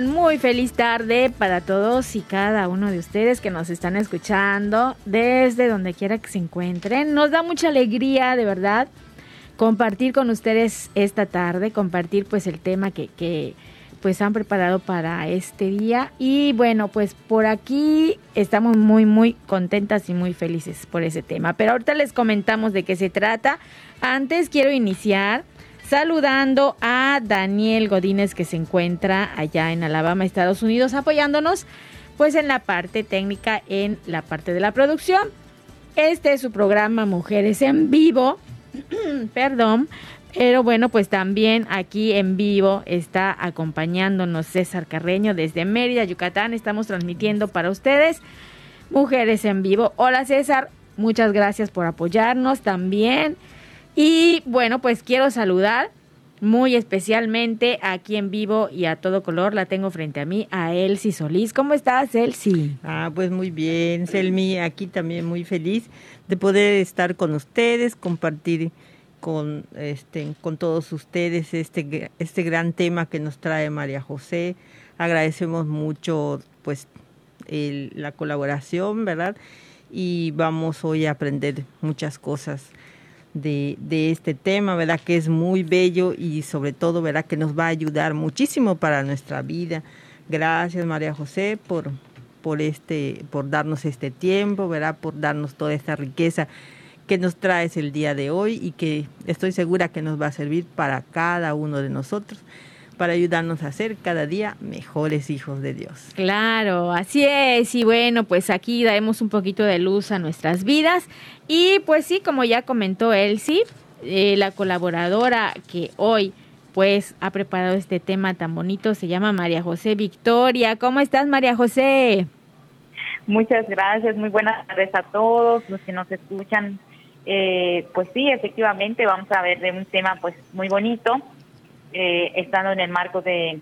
Muy feliz tarde para todos y cada uno de ustedes que nos están escuchando desde donde quiera que se encuentren. Nos da mucha alegría, de verdad, compartir con ustedes esta tarde, compartir pues el tema que, que pues han preparado para este día. Y bueno, pues por aquí estamos muy, muy contentas y muy felices por ese tema. Pero ahorita les comentamos de qué se trata. Antes quiero iniciar saludando a Daniel Godínez que se encuentra allá en Alabama, Estados Unidos, apoyándonos pues en la parte técnica, en la parte de la producción. Este es su programa Mujeres en Vivo, perdón, pero bueno, pues también aquí en vivo está acompañándonos César Carreño desde Mérida, Yucatán. Estamos transmitiendo para ustedes Mujeres en Vivo. Hola César, muchas gracias por apoyarnos también. Y bueno, pues quiero saludar muy especialmente aquí en vivo y a todo color. La tengo frente a mí, a Elsie Solís. ¿Cómo estás, Elsie? Ah, pues muy bien, Selmi, aquí también muy feliz de poder estar con ustedes, compartir con este con todos ustedes este este gran tema que nos trae María José. Agradecemos mucho pues el, la colaboración, ¿verdad? Y vamos hoy a aprender muchas cosas de, de, este tema, ¿verdad? Que es muy bello y sobre todo, ¿verdad? Que nos va a ayudar muchísimo para nuestra vida. Gracias, María José, por, por, este, por darnos este tiempo, ¿verdad? Por darnos toda esta riqueza que nos traes el día de hoy y que estoy segura que nos va a servir para cada uno de nosotros para ayudarnos a ser cada día mejores hijos de Dios. Claro, así es. Y bueno, pues aquí daremos un poquito de luz a nuestras vidas. Y pues sí, como ya comentó Elsie, eh, la colaboradora que hoy pues ha preparado este tema tan bonito se llama María José Victoria. ¿Cómo estás, María José? Muchas gracias, muy buenas tardes a todos los que nos escuchan. Eh, pues sí, efectivamente vamos a ver de un tema pues muy bonito eh, estando en el marco de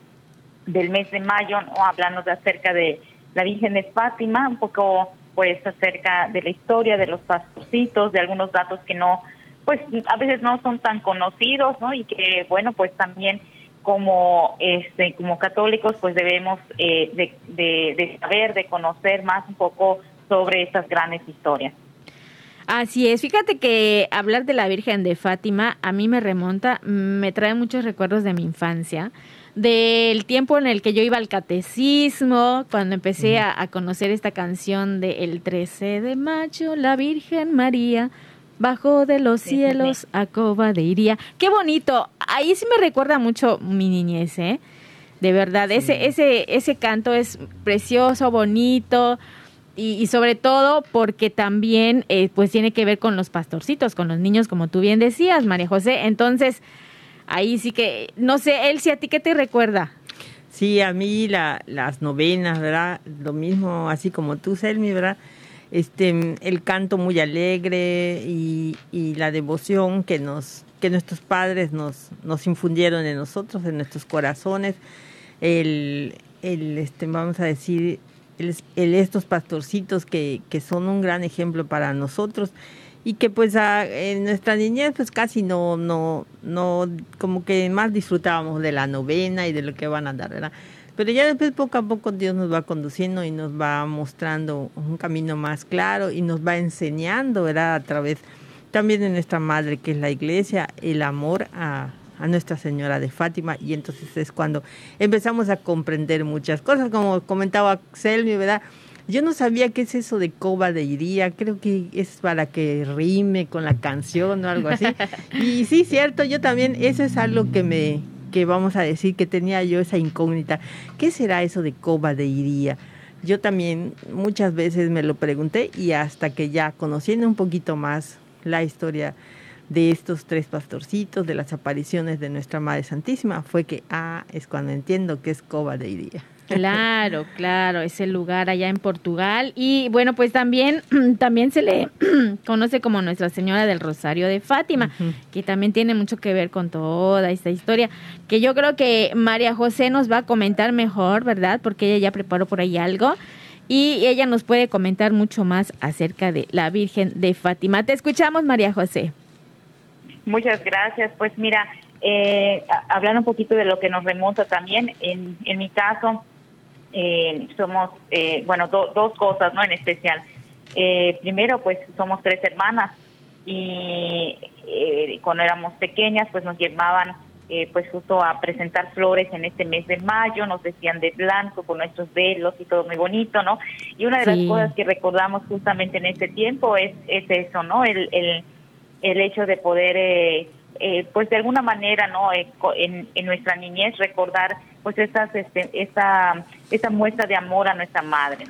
del mes de mayo, o hablando de acerca de la Virgen de Fátima, un poco pues acerca de la historia de los pastorcitos, de algunos datos que no, pues a veces no son tan conocidos, ¿no? Y que bueno, pues también como este como católicos pues debemos eh, de, de, de saber, de conocer más un poco sobre estas grandes historias. Así es, fíjate que hablar de la Virgen de Fátima a mí me remonta, me trae muchos recuerdos de mi infancia, del tiempo en el que yo iba al catecismo, cuando empecé a, a conocer esta canción de El 13 de mayo, la Virgen María bajó de los cielos a Coba de Iría. Qué bonito, ahí sí me recuerda mucho mi niñez, ¿eh? De verdad, sí. ese, ese, ese canto es precioso, bonito, y, sobre todo porque también eh, pues tiene que ver con los pastorcitos, con los niños, como tú bien decías, María José. Entonces, ahí sí que, no sé, él si a ti qué te recuerda. Sí, a mí la, las novenas, ¿verdad? Lo mismo, así como tú, Selmi, ¿verdad? Este, el canto muy alegre y, y la devoción que nos que nuestros padres nos, nos infundieron en nosotros, en nuestros corazones, el, el este, vamos a decir, el, estos pastorcitos que, que, son un gran ejemplo para nosotros y que pues a, en nuestra niñez pues casi no, no, no, como que más disfrutábamos de la novena y de lo que van a dar, ¿verdad? Pero ya después poco a poco Dios nos va conduciendo y nos va mostrando un camino más claro y nos va enseñando, ¿verdad? A través también de nuestra madre que es la iglesia, el amor a, a Nuestra Señora de Fátima y entonces es cuando empezamos a comprender muchas cosas, como comentaba Selmi, ¿verdad? Yo no sabía qué es eso de coba de iría, creo que es para que rime con la canción o algo así. Y sí, cierto, yo también, eso es algo que me, que vamos a decir que tenía yo esa incógnita. ¿Qué será eso de coba de iría? Yo también muchas veces me lo pregunté y hasta que ya conociendo un poquito más la historia de estos tres pastorcitos, de las apariciones de nuestra Madre Santísima, fue que, ah, es cuando entiendo que es Coba de Iría. Claro, claro, ese lugar allá en Portugal. Y bueno, pues también, también se le conoce como Nuestra Señora del Rosario de Fátima, que también tiene mucho que ver con toda esta historia, que yo creo que María José nos va a comentar mejor, ¿verdad? Porque ella ya preparó por ahí algo. Y ella nos puede comentar mucho más acerca de la Virgen de Fátima. Te escuchamos, María José. Muchas gracias. Pues mira, eh, hablando un poquito de lo que nos remonta también, en, en mi caso, eh, somos, eh, bueno, dos cosas, ¿no? En especial. Eh, primero, pues somos tres hermanas y eh, cuando éramos pequeñas, pues nos llevaban pues justo a presentar flores en este mes de mayo, nos decían de blanco con nuestros velos y todo muy bonito, ¿no? Y una de las cosas que recordamos justamente en este tiempo es, es eso, ¿no? El, el, el hecho de poder, eh, eh, pues de alguna manera, ¿no? Eh, en, en, nuestra niñez recordar, pues estas, este, esta, esta muestra de amor a nuestra madre.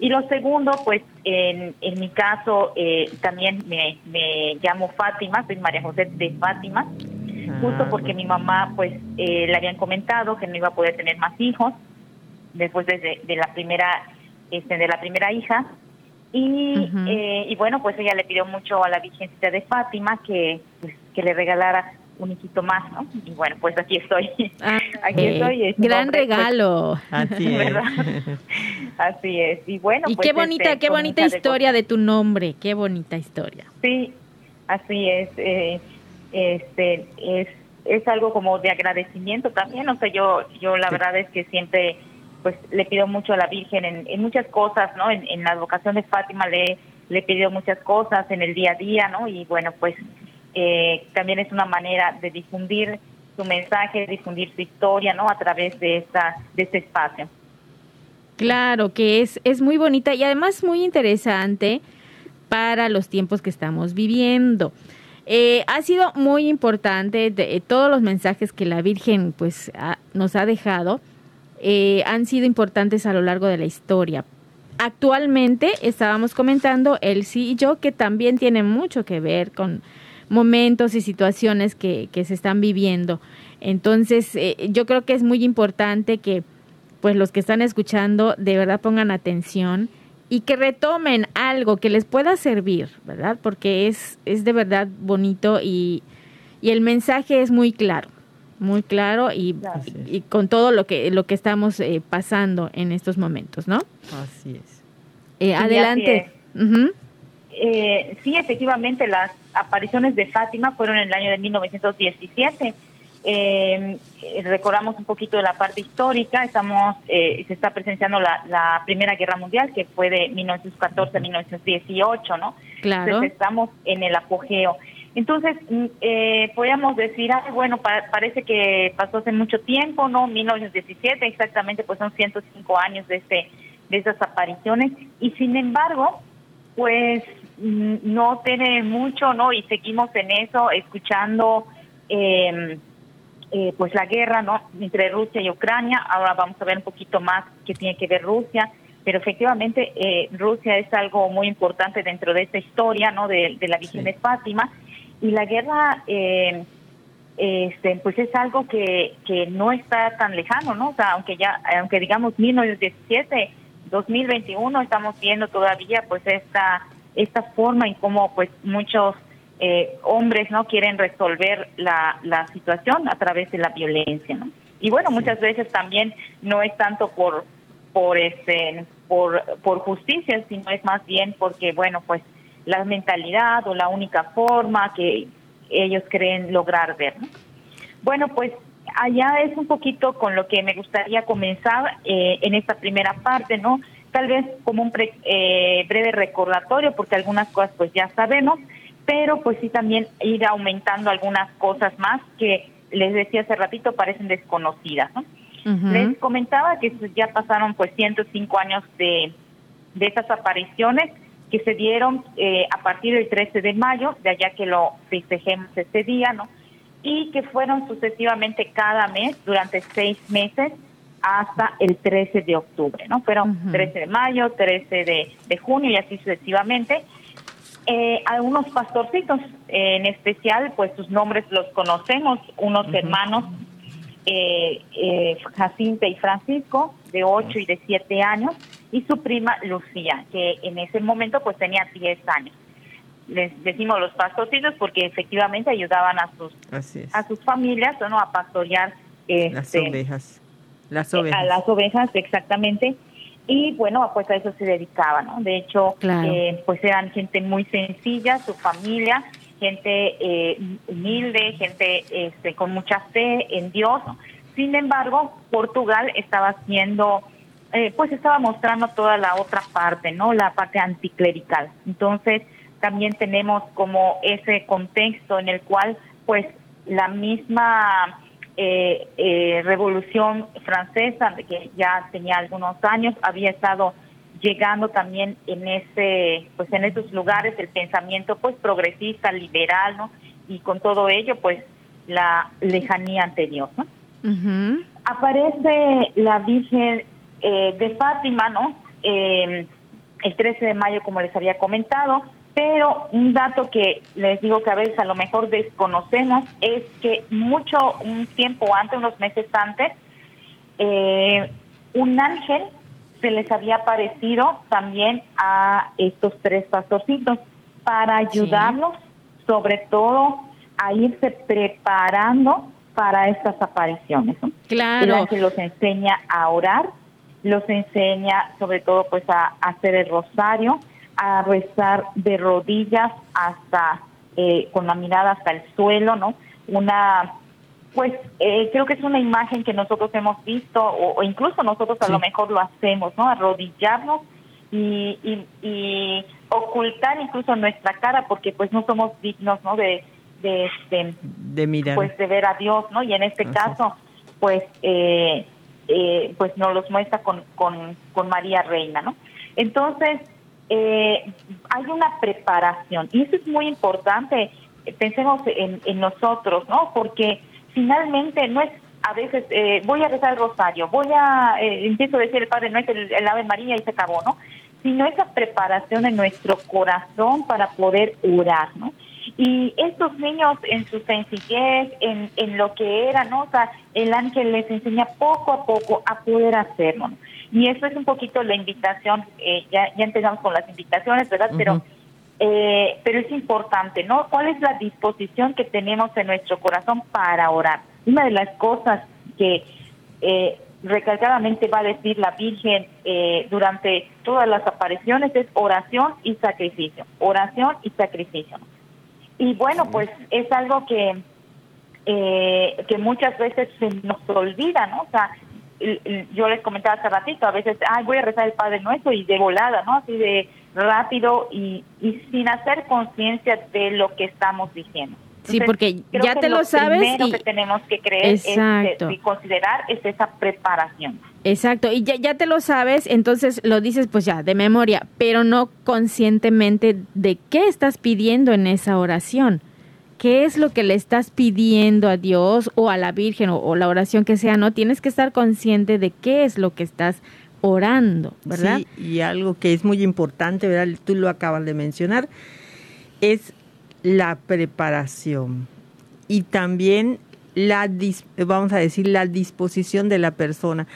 Y lo segundo, pues en, en mi caso eh, también me, me llamo Fátima, soy María José de Fátima, justo ah, porque mi mamá, pues eh, le habían comentado que no iba a poder tener más hijos después de, de la primera, este, de la primera hija y, eh, y bueno, pues ella le pidió mucho a la Virgencita de Fátima que, pues, que le regalara un hijito más, ¿no? Y bueno, pues aquí estoy. Ah, aquí estoy. Gran pues, regalo. Así es. Así es. Y bueno, y pues, qué bonita, este, qué bonita historia de, tu nombre, qué bonita historia. Sí, así es. Eh, este es es algo como de agradecimiento también, o sea, yo yo la verdad es que siempre pues le pido mucho a la Virgen en, muchas cosas, ¿no? En, la vocación de Fátima le, le pidió muchas cosas en el día a día, ¿no? Y bueno, pues eh, también es una manera de difundir su mensaje, difundir su historia, ¿no? A través de, esta, de este espacio. Claro, que es, es muy bonita y además muy interesante para los tiempos que estamos viviendo. Eh, ha sido muy importante de, todos los mensajes que la Virgen pues nos ha dejado eh, han sido importantes a lo largo de la historia. Actualmente estábamos comentando sí y yo que también tiene mucho que ver con momentos y situaciones que, se están viviendo. Entonces, eh, yo creo que es muy importante que pues los que están escuchando de verdad pongan atención y que retomen algo que les pueda servir, ¿verdad? Porque es, es de verdad bonito y, y el mensaje es muy claro muy claro y, y, con todo lo que lo que estamos eh, pasando en estos momentos, ¿no? Así es. Eh, adelante. Eh, sí, efectivamente, las apariciones de Fátima fueron en el año de 1917. recordamos un poquito de la parte histórica. Estamos, se está presenciando la, la, Primera Guerra Mundial, que fue de 1914 a 1918, ¿no? Claro. Entonces estamos en el apogeo. Entonces, mm, eh, podríamos decir, bueno, parece que pasó hace mucho tiempo, ¿no? 1917, exactamente, pues son 105 años de, este, de esas apariciones, y sin embargo, pues mm, no tiene mucho, ¿no? Y seguimos en eso, escuchando, eh, eh, pues la guerra, ¿no? Entre Rusia y Ucrania, ahora vamos a ver un poquito más qué tiene que ver Rusia, pero efectivamente eh, Rusia es algo muy importante dentro de esta historia, ¿no? De, la Virgen de Fátima, y la guerra, eh, este, pues es algo que, que no está tan lejano, ¿no? O sea, aunque ya, aunque digamos 1917, 2021, estamos viendo todavía pues esta, esta forma en cómo pues muchos eh, hombres no quieren resolver la, la situación a través de la violencia, ¿no? Y bueno, muchas veces también no es tanto por por este por por justicia, sino es más bien porque bueno, pues la mentalidad o la única forma que ellos creen lograr ver. Bueno, pues allá es un poquito con lo que me gustaría comenzar eh, en esta primera parte, ¿no? Tal vez como un eh, breve recordatorio, porque algunas cosas pues ya sabemos, pero pues sí también ir aumentando algunas cosas más que les decía hace ratito, parecen desconocidas. Les comentaba que ya pasaron pues 105 años de, de esas apariciones que se dieron eh, a partir del 13 de mayo, de allá que lo festejemos ese día, ¿no? Y que fueron sucesivamente cada mes durante seis meses hasta el 13 de octubre, ¿no? Fueron 13 de mayo, 13 de, junio y así sucesivamente. Eh, algunos pastorcitos, en especial, pues sus nombres los conocemos, unos hermanos, eh, eh, Jacinta y Francisco, de 8 y de 7 años, y su prima Lucía, que en ese momento pues tenía 10 años. Les decimos los pastorcitos porque efectivamente ayudaban a sus a sus familias ¿no? a pastorear las este, ovejas las ovejas. A las ovejas, exactamente. Y bueno, pues a eso se dedicaba, ¿no? De hecho, eh, pues eran gente muy sencilla, su familia, gente eh, humilde, gente este, con mucha fe en Dios. Sin embargo, Portugal estaba haciendo, eh, pues estaba mostrando toda la otra parte, ¿no? La parte anticlerical. Entonces, también tenemos como ese contexto en el cual, pues, la misma eh, eh, Revolución Francesa, que ya tenía algunos años, había estado llegando también en ese, pues en esos lugares el pensamiento pues progresista, liberal, ¿no? Y con todo ello, pues la lejanía ante Dios, ¿no? Aparece la Virgen eh, de Fátima, ¿no? Eh, el 13 de mayo, como les había comentado, pero un dato que les digo que a veces a lo mejor desconocemos es que mucho, un tiempo antes, unos meses antes, eh, un ángel se les había aparecido también a estos tres pastorcitos para ayudarlos, sobre todo a irse preparando para estas apariciones. Claro. El ángel los enseña a orar, los enseña sobre todo pues a hacer el rosario, a rezar de rodillas hasta eh, con la mirada hasta el suelo, ¿no? Una, pues eh, creo que es una imagen que nosotros hemos visto o, incluso nosotros a lo mejor lo hacemos, ¿no? Arrodillarnos y, y, ocultar incluso nuestra cara porque pues no somos dignos, ¿no? De, de, este, de mirar. Pues de ver a Dios, ¿no? Y en este caso, pues, eh, eh, pues nos los muestra con, con, con María Reina, ¿no? Entonces, eh, hay una preparación y eso es muy importante. Pensemos en, nosotros, ¿no? Porque finalmente no es a veces eh, voy a rezar el rosario, voy a eh, empiezo a decir el Padre no es el, Ave María y se acabó, ¿no? Sino esa preparación en nuestro corazón para poder orar, ¿no? Y estos niños en su sencillez, en, en lo que era, ¿no? O sea, el ángel les enseña poco a poco a poder hacerlo. ¿no? Y eso es un poquito la invitación, eh, ya, ya empezamos con las invitaciones, ¿verdad? Pero eh, pero es importante, ¿no? ¿Cuál es la disposición que tenemos en nuestro corazón para orar? Una de las cosas que eh, recalcadamente va a decir la Virgen eh, durante todas las apariciones es oración y sacrificio, oración y sacrificio. Y bueno, pues es algo que eh, que muchas veces se nos olvida, ¿no? O sea, yo les comentaba hace ratito, a veces, ay, voy a rezar el Padre Nuestro y de volada, ¿no? Así de rápido y, y sin hacer conciencia de lo que estamos diciendo. Sí, porque ya te lo, sabes. Lo que tenemos que creer Exacto. y considerar es esa preparación. Exacto, y ya, ya te lo sabes, entonces lo dices pues ya, de memoria, pero no conscientemente de qué estás pidiendo en esa oración qué es lo que le estás pidiendo a Dios o a la Virgen o, la oración que sea, ¿no? Tienes que estar consciente de qué es lo que estás orando, ¿verdad? Sí, y algo que es muy importante, ¿verdad? Tú lo acabas de mencionar, es la preparación y también la, vamos a decir, la disposición de la persona.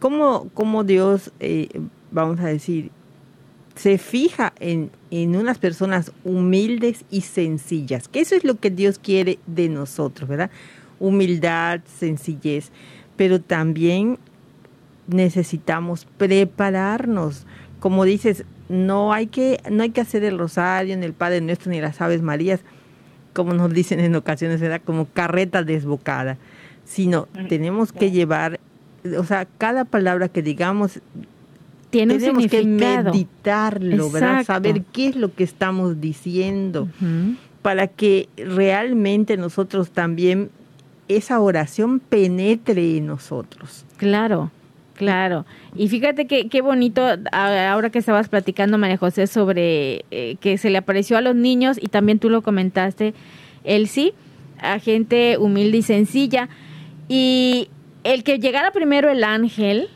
¿Cómo, cómo Dios, eh, vamos a decir, se fija en, en unas personas humildes y sencillas, que eso es lo que Dios quiere de nosotros, ¿verdad? Humildad, sencillez, pero también necesitamos prepararnos. Como dices, no hay que, no hay que hacer el rosario, ni el Padre Nuestro, ni las Aves Marías, como nos dicen en ocasiones, ¿verdad? Como carreta desbocada, sino tenemos que llevar, o sea, cada palabra que digamos tenemos que meditarlo, ¿verdad? Saber qué es lo que estamos diciendo para que realmente nosotros también esa oración penetre en nosotros. Claro, claro. Y fíjate que qué bonito, ahora que estabas platicando, María José, sobre eh, que se le apareció a los niños y también tú lo comentaste, él sí, a gente humilde y sencilla. Y el que llegara primero el ángel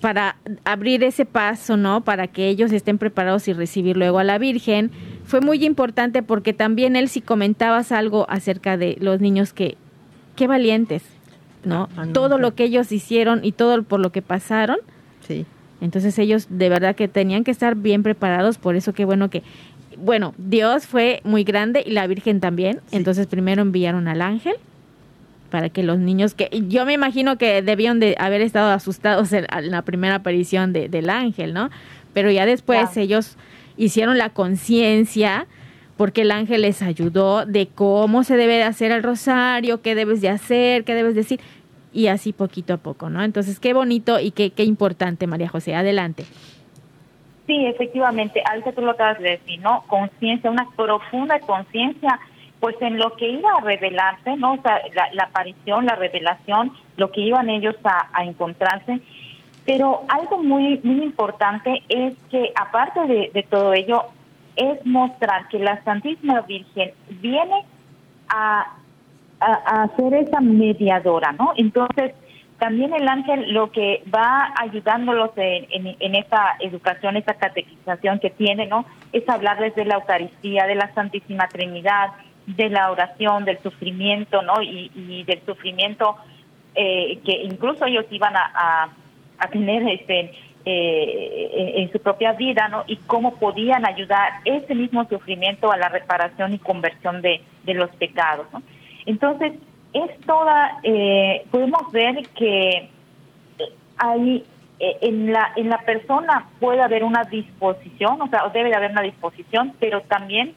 para abrir ese paso, ¿no? Para que ellos estén preparados y recibir luego a la Virgen, fue muy importante porque también él si comentabas algo acerca de los niños que qué valientes, ¿no? Ah, todo lo que ellos hicieron y todo por lo que pasaron. Sí. Entonces ellos de verdad que tenían que estar bien preparados, por eso qué bueno que bueno, Dios fue muy grande y la Virgen también, entonces primero enviaron al ángel para que los niños que yo me imagino que debían de haber estado asustados en, la primera aparición de, del ángel, ¿no? Pero ya después ellos hicieron la conciencia porque el ángel les ayudó de cómo se debe de hacer el rosario, qué debes de hacer, qué debes decir, y así poquito a poco, ¿no? Entonces, qué bonito y qué, qué importante, María José. Adelante. Sí, efectivamente, algo tú lo acabas de decir, ¿no? Conciencia, una profunda conciencia, pues en lo que iba a revelarse, ¿no? O sea, la, aparición, la revelación, lo que iban ellos a, encontrarse. Pero algo muy, muy importante es que aparte de todo ello, es mostrar que la Santísima Virgen viene a, a, ser esa mediadora, ¿no? Entonces, también el ángel lo que va ayudándolos en, en, esa educación, esa catequización que tiene, ¿no? Es hablarles de la Eucaristía, de la Santísima Trinidad, de la oración, del sufrimiento, ¿no? Y, del sufrimiento eh, que incluso ellos iban a, a, a tener este eh, en su propia vida, ¿no? Y cómo podían ayudar ese mismo sufrimiento a la reparación y conversión de, de los pecados, ¿no? Entonces, es toda, eh, podemos ver que hay eh, en la en la persona puede haber una disposición, o sea, debe de haber una disposición, pero también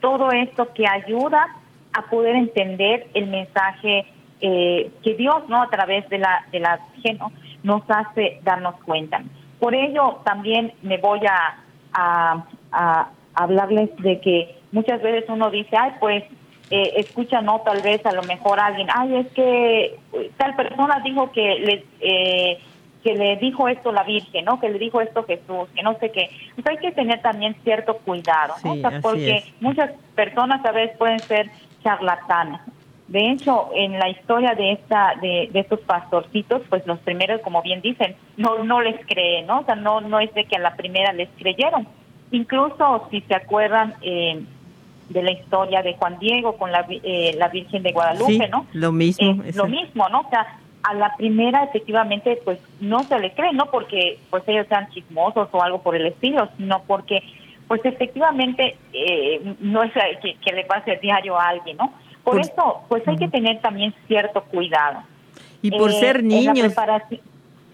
todo esto que ayuda a poder entender el mensaje eh, que Dios, ¿no? A través de la de la ¿no? nos hace darnos cuenta. Por ello también me voy a, a, hablarles de que muchas veces uno dice, ay, pues eh, escucha, no, tal vez a lo mejor alguien, ay, es que tal persona dijo que le, eh, que le dijo esto la Virgen, ¿no? Que le dijo esto Jesús, que no sé qué. Entonces hay que tener también cierto cuidado, ¿no? porque muchas personas a veces pueden ser charlatanas. De hecho, en la historia de esta de, estos pastorcitos, pues los primeros, como bien dicen, no no les creen, ¿no? O sea, no no es de que a la primera les creyeron. Incluso si se acuerdan eh, de la historia de Juan Diego con la, eh, la Virgen de Guadalupe, ¿no? Lo mismo. lo mismo, ¿no? O sea, a la primera efectivamente pues no se le cree, no porque pues ellos sean chismosos o algo por el estilo, sino porque pues efectivamente eh, no es que, que le pase diario a alguien, ¿no? Por, eso, pues hay que tener también cierto cuidado. Y por eh, ser niños.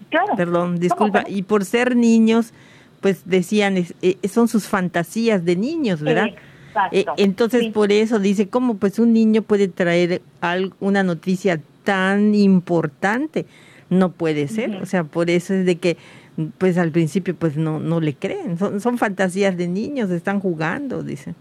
Claro. Perdón, disculpa. Y por ser niños, pues decían, eh, son sus fantasías de niños, ¿verdad? Eh, entonces, por eso dice, ¿cómo pues un niño puede traer una noticia tan importante? No puede ser. O sea, por eso es de que pues al principio pues no no le creen son, son fantasías de niños están jugando dicen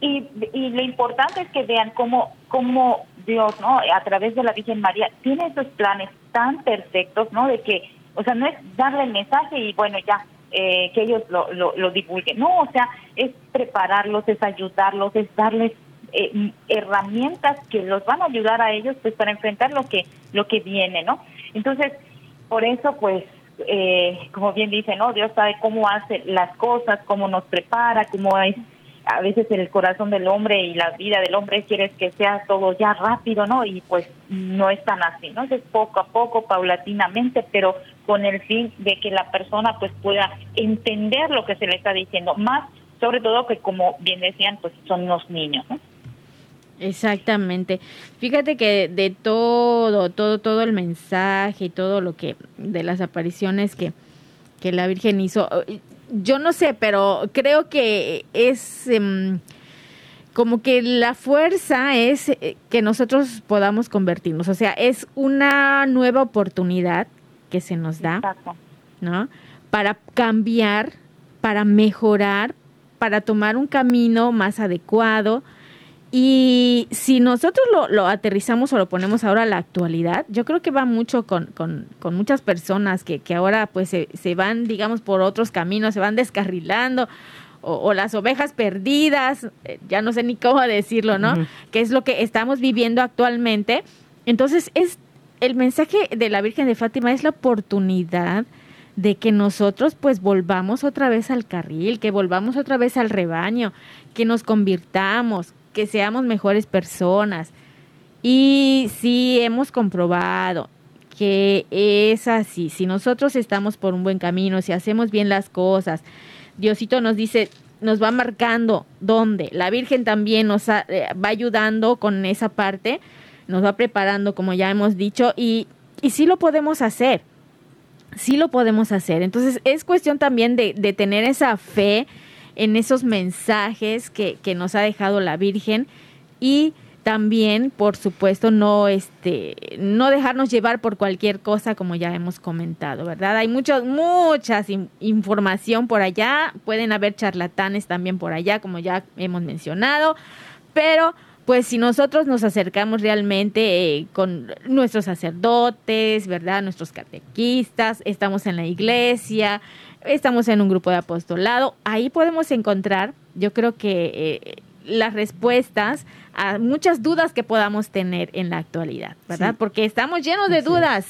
y, y lo importante es que vean cómo, cómo Dios, ¿no? A través de la Virgen María, tiene esos planes tan perfectos, ¿no? De que, o sea, no es darle el mensaje y bueno, ya, eh, que ellos lo, lo, divulguen. No, o sea, es prepararlos, es ayudarlos, es darles eh, herramientas que los van a ayudar a ellos pues para enfrentar lo que, lo que viene, ¿no? Entonces, por eso, pues, eh, como bien dice, ¿no? Dios sabe cómo hace las cosas, cómo nos prepara, cómo es a veces el corazón del hombre y la vida del hombre quiere que sea todo ya rápido, ¿no? Y pues no es tan así, ¿no? Es poco a poco, paulatinamente, pero con el fin de que la persona pues pueda entender lo que se le está diciendo, más sobre todo que como bien decían, pues son los niños, ¿no? Exactamente. Fíjate que de todo, todo, todo el mensaje y todo lo que, de las apariciones que, que la Virgen hizo, yo no sé, pero creo que es em, como que la fuerza es eh, que nosotros podamos convertirnos, o sea, es una nueva oportunidad que se nos da, ¿no? Para cambiar, para mejorar, para tomar un camino más adecuado Y si nosotros lo, aterrizamos o lo ponemos ahora a la actualidad, yo creo que va mucho con, muchas personas que, ahora pues se, van, digamos, por otros caminos, se van descarrilando, o, las ovejas perdidas, eh, ya no sé ni cómo decirlo, ¿no? Que es lo que estamos viviendo actualmente. Entonces, es el mensaje de la Virgen de Fátima es la oportunidad de que nosotros pues volvamos otra vez al carril, que volvamos otra vez al rebaño, que nos convirtamos, que seamos mejores personas. Y si hemos comprobado que es así, si nosotros estamos por un buen camino, si hacemos bien las cosas, Diosito nos dice, nos va marcando dónde. La Virgen también nos eh, va ayudando con esa parte, nos va preparando, como ya hemos dicho, y, y sí lo podemos hacer. Sí lo podemos hacer. Entonces es cuestión también de, de tener esa fe en esos mensajes que, que nos ha dejado la Virgen y también, por supuesto, no este no dejarnos llevar por cualquier cosa como ya hemos comentado, ¿verdad? Hay muchos muchas información por allá, pueden haber charlatanes también por allá, como ya hemos mencionado, pero pues si nosotros nos acercamos realmente eh, con nuestros sacerdotes, ¿verdad? Nuestros catequistas, estamos en la iglesia, estamos en un grupo de apostolado, ahí podemos encontrar, yo creo que eh, las respuestas a muchas dudas que podamos tener en la actualidad, ¿verdad? Porque estamos llenos de dudas,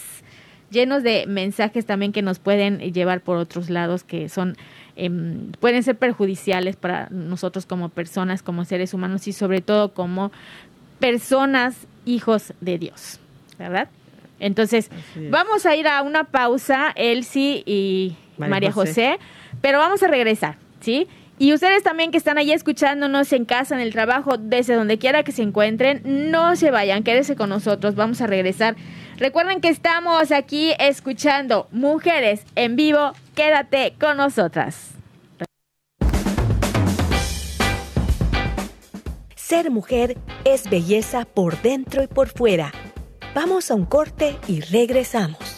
llenos de mensajes también que nos pueden llevar por otros lados que son em, pueden ser perjudiciales para nosotros como personas, como seres humanos y sobre todo como personas hijos de Dios, ¿verdad? Entonces, vamos a ir a una pausa, Elsie y María, José. pero vamos a regresar, ¿sí? Y ustedes también que están ahí escuchándonos en casa, en el trabajo, desde donde quiera que se encuentren, no se vayan, quédense con nosotros, vamos a regresar. Recuerden que estamos aquí escuchando Mujeres en vivo, quédate con nosotras. Ser mujer es belleza por dentro y por fuera. Vamos a un corte y regresamos.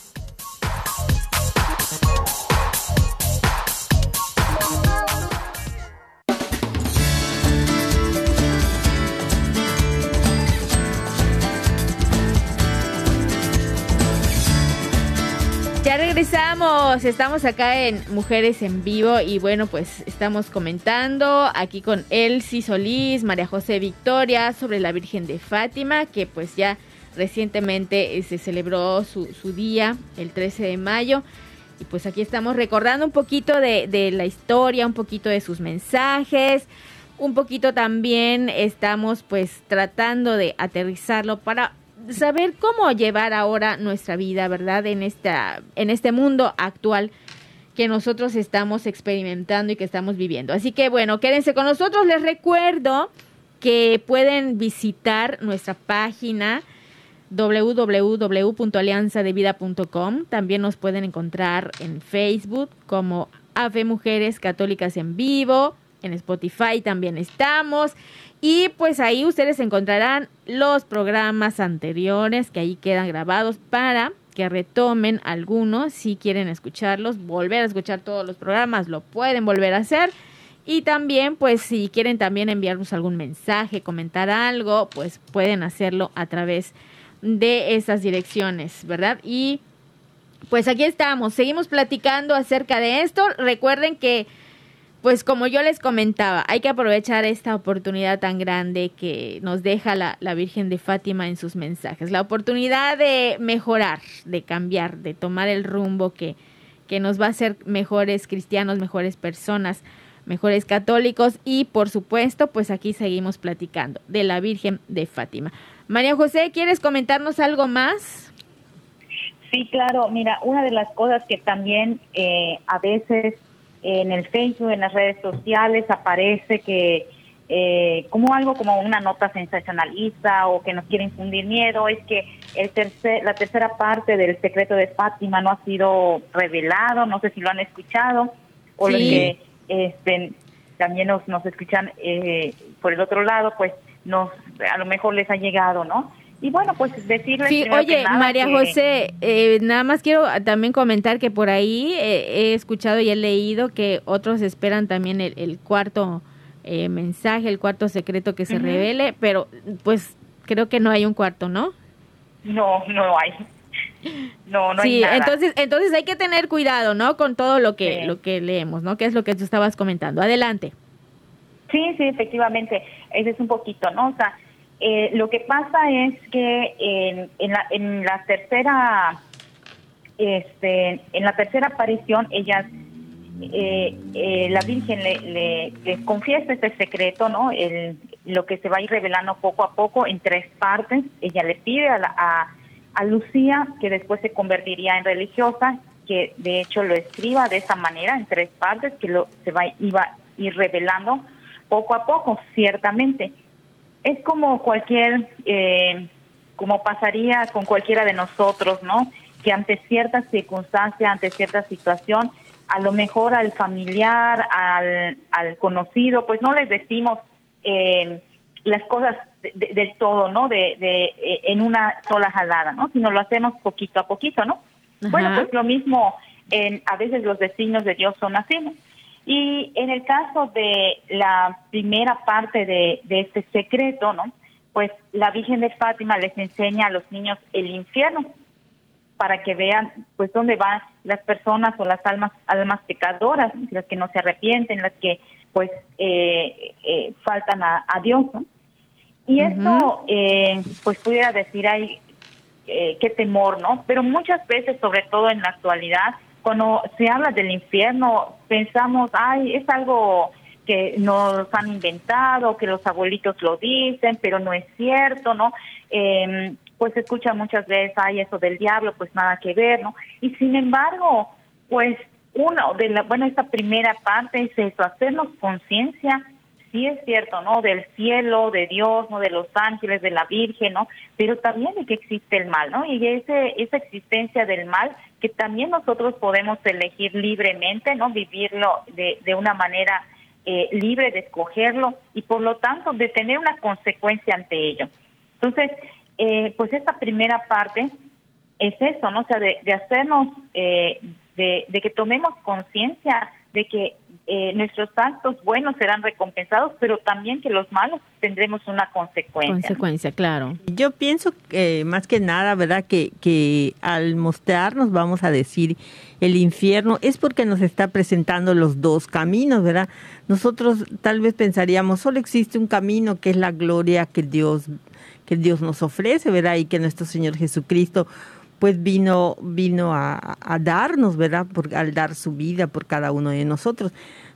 Regresamos, estamos acá en Mujeres en Vivo y bueno, pues estamos comentando aquí con Elsie Solís, María José Victoria sobre la Virgen de Fátima, que pues ya recientemente eh, se celebró su, día, el 13 de mayo. Y pues aquí estamos recordando un poquito de, de la historia, un poquito de sus mensajes, un poquito también estamos pues tratando de aterrizarlo para saber cómo llevar ahora nuestra vida, ¿verdad? En esta en este mundo actual que nosotros estamos experimentando y que estamos viviendo. Así que bueno, quédense con nosotros. Les recuerdo que pueden visitar nuestra página www.alianzadevida.com. También nos pueden encontrar en Facebook como Ave Mujeres Católicas en Vivo. En Spotify también estamos. Y pues ahí ustedes encontrarán los programas anteriores que ahí quedan grabados para que retomen algunos si quieren escucharlos, volver a escuchar todos los programas, lo pueden volver a hacer. Y también, pues si quieren también enviarnos algún mensaje, comentar algo, pues pueden hacerlo a través de esas direcciones, ¿verdad? Y pues aquí estamos, seguimos platicando acerca de esto. Recuerden que, pues como yo les comentaba, hay que aprovechar esta oportunidad tan grande que nos deja la, la Virgen de Fátima en sus mensajes. La oportunidad de mejorar, de cambiar, de tomar el rumbo que, que nos va a hacer mejores cristianos, mejores personas, mejores católicos y por supuesto, pues aquí seguimos platicando de la Virgen de Fátima. María José, ¿quieres comentarnos algo más? Sí, claro. Mira, una de las cosas que también eh, a veces en el Facebook, en las redes sociales, aparece que eh, como algo como una nota sensacionalista o que nos quiere infundir miedo, es que el tercer, la tercera parte del secreto de Fátima no ha sido revelado, no sé si lo han escuchado, o lo que este, también nos, nos escuchan eh, por el otro lado, pues nos a lo mejor les ha llegado, ¿no? Y bueno, pues decirles... Sí, oye, María José, eh, nada más quiero también comentar que por ahí eh, he escuchado y he leído que otros esperan también el, cuarto eh, mensaje, el cuarto secreto que se revele, pero pues creo que no hay un cuarto, ¿no? No, no hay. No, no hay nada. entonces, entonces hay que tener cuidado, ¿no? Con todo lo que, lo que leemos, ¿no? Que es lo que tú estabas comentando. Adelante. Sí, sí, efectivamente. Ese es un poquito, ¿no? O sea, eh, lo que pasa es que en, la, en la tercera este, en la tercera aparición ella eh, eh, la Virgen le, le, confiesa ese secreto, ¿no? El, lo que se va a ir revelando poco a poco en tres partes. Ella le pide a, a, a Lucía, que después se convertiría en religiosa, que de hecho lo escriba de esa manera, en tres partes, que lo se va iba a ir revelando poco a poco, ciertamente es como cualquier, eh, como pasaría con cualquiera de nosotros, ¿no? Que ante cierta circunstancia, ante cierta situación, a lo mejor al familiar, al, al conocido, pues no les decimos eh, las cosas del todo, ¿no? De, de, eh, en una sola jalada, ¿no? Sino lo hacemos poquito a poquito, ¿no? Bueno, pues lo mismo, en, a veces los vecinos de Dios son así, ¿no? Y en el caso de la primera parte de, este secreto, ¿no? Pues la Virgen de Fátima les enseña a los niños el infierno para que vean pues dónde van las personas o las almas almas pecadoras, las que no se arrepienten, las que pues eh, eh, faltan a, Dios, ¿no? Y esto eh, pues pudiera decir ay qué temor, ¿no? Pero muchas veces, sobre todo en la actualidad, cuando se habla del infierno, pensamos, ay, es algo que nos han inventado, que los abuelitos lo dicen, pero no es cierto, ¿no? Eh, pues se escucha muchas veces, ay, eso del diablo, pues nada que ver, ¿no? Y sin embargo, pues uno de la, bueno, esta primera parte es eso, hacernos conciencia sí es cierto, ¿no? Del cielo, de Dios, ¿no? De los ángeles, de la Virgen, ¿no? Pero también de que existe el mal, ¿no? Y ese, esa existencia del mal que también nosotros podemos elegir libremente, ¿no? Vivirlo de, de una manera eh, libre de escogerlo y por lo tanto de tener una consecuencia ante ello. Entonces, eh, pues esta primera parte es eso, ¿no? O sea, de, de hacernos, eh, de, de que tomemos conciencia de que eh, nuestros actos buenos serán recompensados, pero también que los malos tendremos una consecuencia. Consecuencia, claro. Yo pienso que más que nada, ¿verdad? Que, que al mostrarnos, vamos a decir, el infierno, es porque nos está presentando los dos caminos, ¿verdad? Nosotros tal vez pensaríamos, solo existe un camino que es la gloria que Dios, que Dios nos ofrece, ¿verdad? Y que nuestro Señor Jesucristo pues vino, vino a, darnos, ¿verdad? Por, al dar su vida por cada uno de nosotros.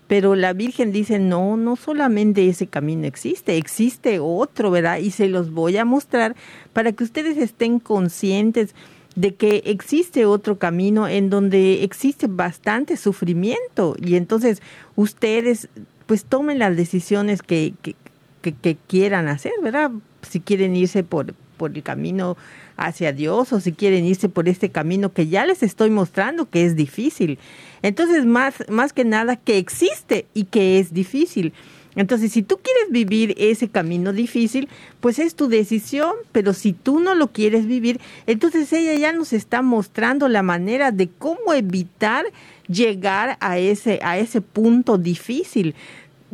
Pero la Virgen dice, no, no solamente ese camino existe, existe otro, ¿verdad? Y se los voy a mostrar para que ustedes estén conscientes de que existe otro camino en donde existe bastante sufrimiento y entonces ustedes pues tomen las decisiones que, que, que quieran hacer, ¿verdad? Si quieren irse por, por el camino hacia Dios o si quieren irse por este camino que ya les estoy mostrando que es difícil. Entonces, más, más que nada que existe y que es difícil. Entonces, si tú quieres vivir ese camino difícil, pues es tu decisión, pero si tú no lo quieres vivir, entonces ella ya nos está mostrando la manera de cómo evitar llegar a ese, a ese punto difícil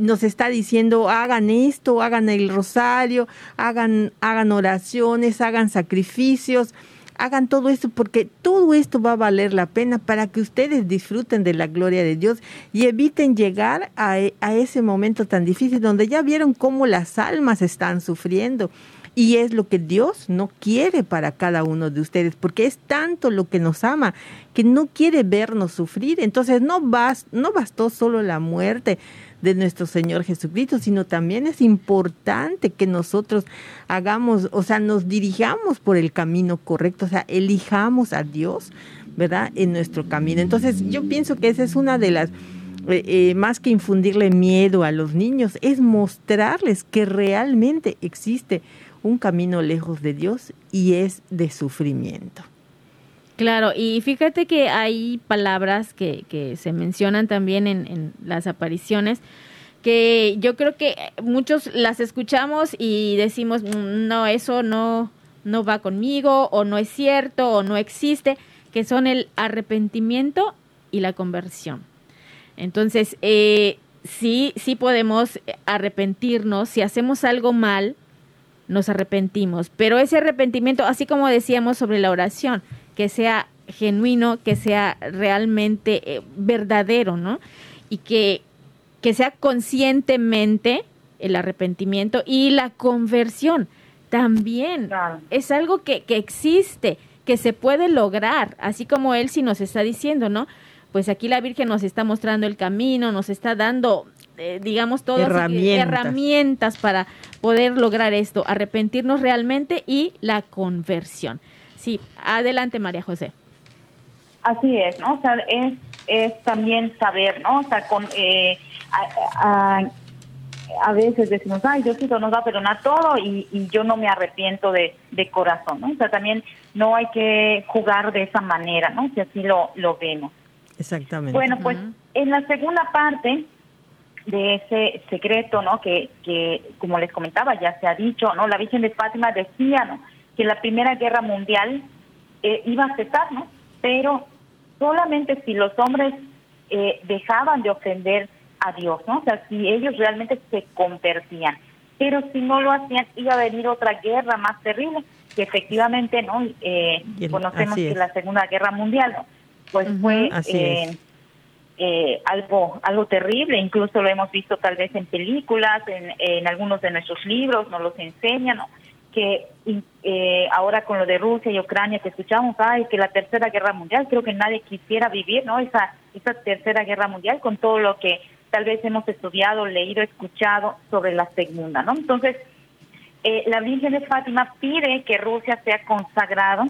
nos está diciendo hagan esto, hagan el rosario, hagan, hagan oraciones, hagan sacrificios, hagan todo esto porque todo esto va a valer la pena para que ustedes disfruten de la gloria de Dios y eviten llegar a, a ese momento tan difícil donde ya vieron cómo las almas están sufriendo. Y es lo que Dios no quiere para cada uno de ustedes, porque es tanto lo que nos ama que no quiere vernos sufrir. Entonces no, no bastó solo la muerte de nuestro Señor Jesucristo, sino también es importante que nosotros hagamos, o sea, nos dirijamos por el camino correcto, o sea, elijamos a Dios, ¿verdad? En nuestro camino. Entonces, yo pienso que esa es una de las, eh, eh, más que infundirle miedo a los niños, es mostrarles que realmente existe un camino lejos de Dios y es de sufrimiento. Claro, y fíjate que hay palabras que, que se mencionan también en, en, las apariciones que yo creo que muchos las escuchamos y decimos, mm, no, eso no, no va conmigo, o no es cierto, o no existe, que son el arrepentimiento y la conversión. Entonces, eh, sí, sí podemos arrepentirnos si hacemos algo mal, nos arrepentimos, pero ese arrepentimiento, así como decíamos sobre la oración, que sea genuino, que sea realmente eh, verdadero, ¿no? Y que, que sea conscientemente el arrepentimiento y la conversión también claro. es algo que, que existe, que se puede lograr, así como él sí nos está diciendo, ¿no? Pues aquí la Virgen nos está mostrando el camino, nos está dando, eh, digamos, todas herramientas. herramientas para poder lograr esto, arrepentirnos realmente y la conversión. Sí, adelante María José. Así es, ¿no? O sea, es, es también saber, ¿no? O sea, con, eh, a, a, a, veces decimos, ay, Diosito nos va a perdonar todo y, y yo no me arrepiento de, de, corazón, ¿no? O sea, también no hay que jugar de esa manera, ¿no? Si así lo, lo vemos. Exactamente. Bueno, pues uh -huh. en la segunda parte de ese secreto, ¿no? Que, que, como les comentaba, ya se ha dicho, ¿no? La Virgen de Fátima decía, ¿no? Que la Primera Guerra Mundial eh, iba a cesar, ¿no? Pero solamente si los hombres eh, dejaban de ofender a Dios, ¿no? O sea, si ellos realmente se convertían. Pero si no lo hacían, iba a venir otra guerra más terrible, que efectivamente, ¿no? Eh, conocemos que la Segunda Guerra Mundial, ¿no? Pues uh -huh, fue eh, eh, algo algo terrible, incluso lo hemos visto tal vez en películas, en, en algunos de nuestros libros, nos los enseñan, ¿no? Que eh, ahora con lo de Rusia y Ucrania que escuchamos, ay, que la tercera guerra mundial, creo que nadie quisiera vivir, ¿no? Esa, esa tercera guerra mundial con todo lo que tal vez hemos estudiado, leído, escuchado sobre la segunda, ¿no? Entonces, eh, la Virgen de Fátima pide que Rusia sea consagrado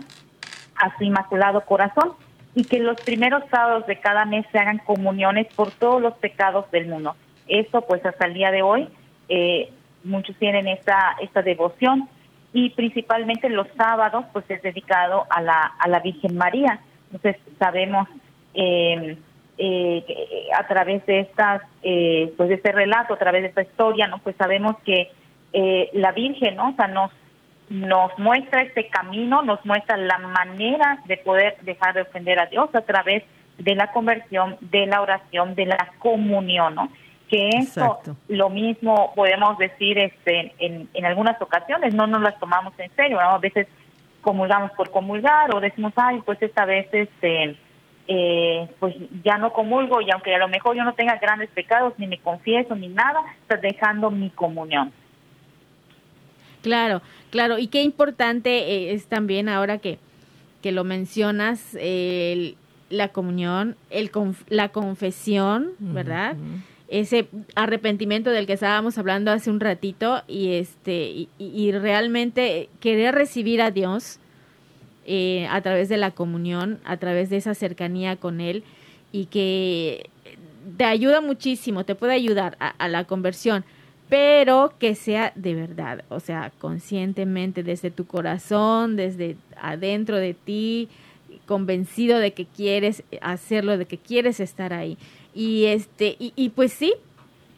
a su Inmaculado Corazón y que los primeros sábados de cada mes se hagan comuniones por todos los pecados del mundo. Esto, pues, hasta el día de hoy, eh, muchos tienen esta, esta devoción y principalmente los sábados pues es dedicado a la, a la Virgen María. Entonces sabemos eh, eh, a través de estas, eh, pues de este relato, a través de esta historia, no pues sabemos que eh, la Virgen, ¿no? O sea, nos nos muestra este camino, nos muestra la manera de poder dejar de ofender a Dios a través de la conversión, de la oración, de la comunión, ¿no? Que eso Exacto. lo mismo podemos decir este en, en algunas ocasiones no nos las tomamos en serio ¿no? a veces comulgamos por comulgar o decimos ay pues esta vez este eh, pues ya no comulgo y aunque a lo mejor yo no tenga grandes pecados ni me confieso ni nada estás dejando mi comunión claro claro y qué importante es también ahora que que lo mencionas eh, la comunión el conf la confesión verdad uh -huh ese arrepentimiento del que estábamos hablando hace un ratito y este y, realmente querer recibir a Dios eh, a través de la comunión, a través de esa cercanía con Él y que te ayuda muchísimo, te puede ayudar a la conversión, pero que sea de verdad, o sea, conscientemente desde tu corazón, desde adentro de ti, convencido de que quieres hacerlo, de que quieres estar ahí y este y, y, pues sí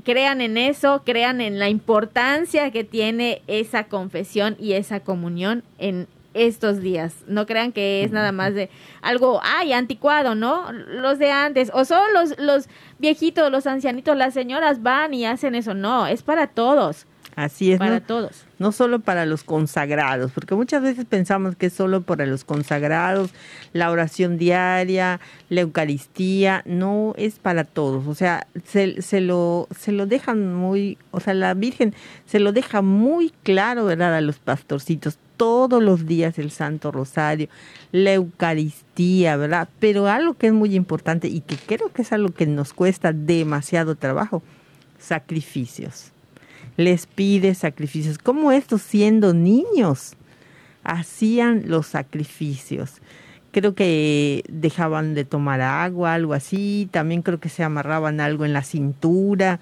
crean en eso crean en la importancia que tiene esa confesión y esa comunión en estos días. No crean que es nada más de algo, ay, anticuado, ¿no? Los de antes, o solo los, los viejitos, los ancianitos, las señoras van y hacen eso. No, es para todos. Así es. Para no, todos. No solo para los consagrados, porque muchas veces pensamos que es solo para los consagrados, la oración diaria, la Eucaristía, no es para todos. O sea, se, se, lo, se lo dejan muy, o sea, la Virgen se lo deja muy claro, ¿verdad? A los pastorcitos, todos los días el Santo Rosario, la Eucaristía, ¿verdad? Pero algo que es muy importante y que creo que es algo que nos cuesta demasiado trabajo, sacrificios les pide sacrificios. Como estos siendo niños hacían los sacrificios. Creo que dejaban de tomar agua, algo así. También creo que se amarraban algo en la cintura,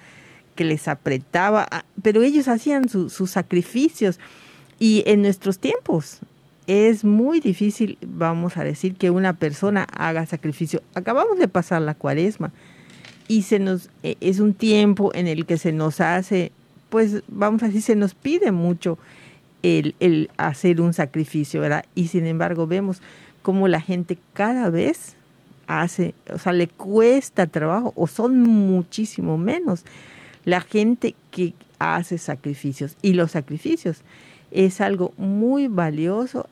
que les apretaba. Ah, pero ellos hacían sus sacrificios. Y en nuestros tiempos es muy difícil, vamos a decir, que una persona haga sacrificio. Acabamos de pasar la cuaresma y se nos e, es un tiempo en el que se nos hace pues vamos a decir, se nos pide mucho el, hacer un sacrificio, ¿verdad? Y sin embargo vemos cómo la gente cada vez hace, o sea, le cuesta trabajo o son muchísimo menos la gente que hace sacrificios. Y los sacrificios es algo muy valioso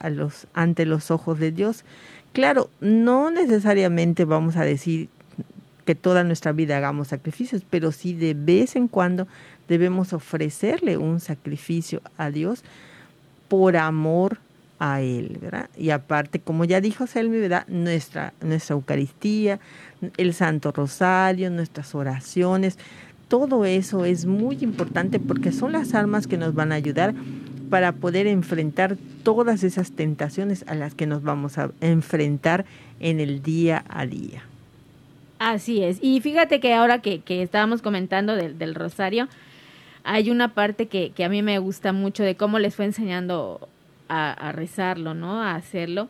ante los ojos de Dios. Claro, no necesariamente vamos a decir que toda nuestra vida hagamos sacrificios, pero sí de vez en cuando debemos ofrecerle un sacrificio a Dios por amor a Él, ¿verdad? Y aparte, como ya dijo Selmi, ¿verdad? Nuestra, nuestra Eucaristía, el Santo Rosario, nuestras oraciones, todo eso es muy importante porque son las armas que nos van a ayudar para poder enfrentar todas esas tentaciones a las que nos vamos a enfrentar en el día a día. Así es. Y fíjate que ahora que, que estábamos comentando del, del rosario, hay una parte que, que, a mí me gusta mucho de cómo les fue enseñando a, rezarlo, ¿no? A hacerlo.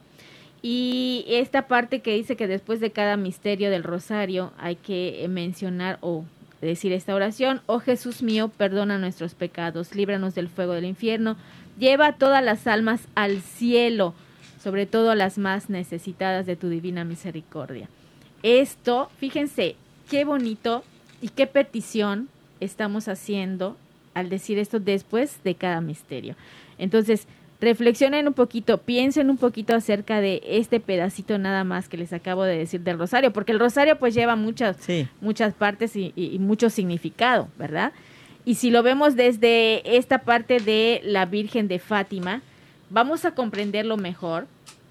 Y esta parte que dice que después de cada misterio del rosario hay que mencionar o decir esta oración, oh Jesús mío, perdona nuestros pecados, líbranos del fuego del infierno, lleva todas las almas al cielo, sobre todo las más necesitadas de tu divina misericordia. Esto, fíjense, qué bonito y qué petición estamos haciendo al decir esto después de cada misterio. Entonces, reflexionen un poquito, piensen un poquito acerca de este pedacito nada más que les acabo de decir del rosario, porque el rosario pues lleva muchas, sí. muchas partes y, y, y, mucho significado, ¿verdad? Y si lo vemos desde esta parte de la Virgen de Fátima, vamos a comprenderlo mejor